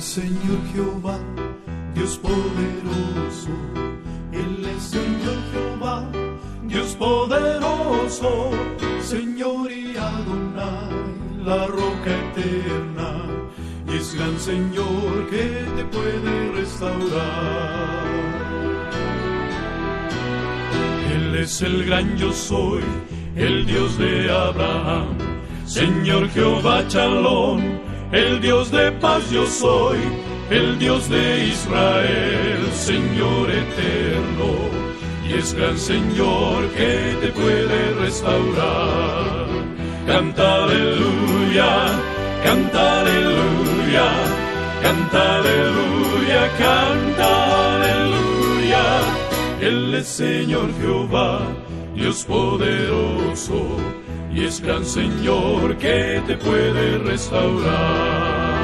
Señor Jehová, Dios poderoso. Él es Señor Jehová, Dios poderoso. Señor y Adonai, la roca eterna. Y es gran Señor que te puede restaurar. Él es el gran yo soy, el Dios de Abraham. Señor Jehová Chalón, el Dios de paz yo soy, el Dios de Israel, Señor eterno. Y es gran Señor que te puede restaurar. Canta aleluya, canta aleluya, canta aleluya, canta aleluya. Él es Señor Jehová, Dios poderoso, y es gran Señor que te puede restaurar.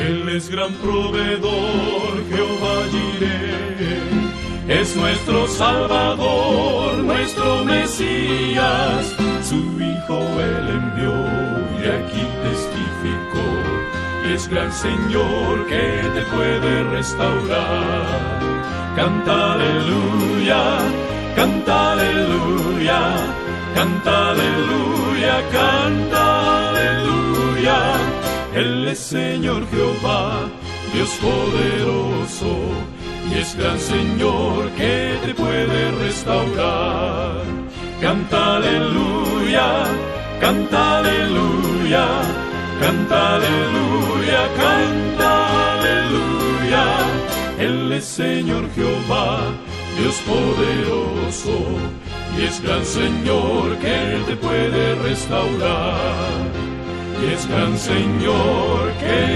Él es gran proveedor, Jehová Jireh, es nuestro Salvador, nuestro Mesías, es gran Señor que te puede restaurar. Canta aleluya, canta aleluya, canta aleluya, canta aleluya. Él es Señor Jehová, Dios poderoso, y es gran Señor que te puede restaurar. Canta aleluya, canta aleluya, canta aleluya, canta aleluya. Él es Señor Jehová, Dios poderoso, y es gran Señor que te puede restaurar y es gran Señor que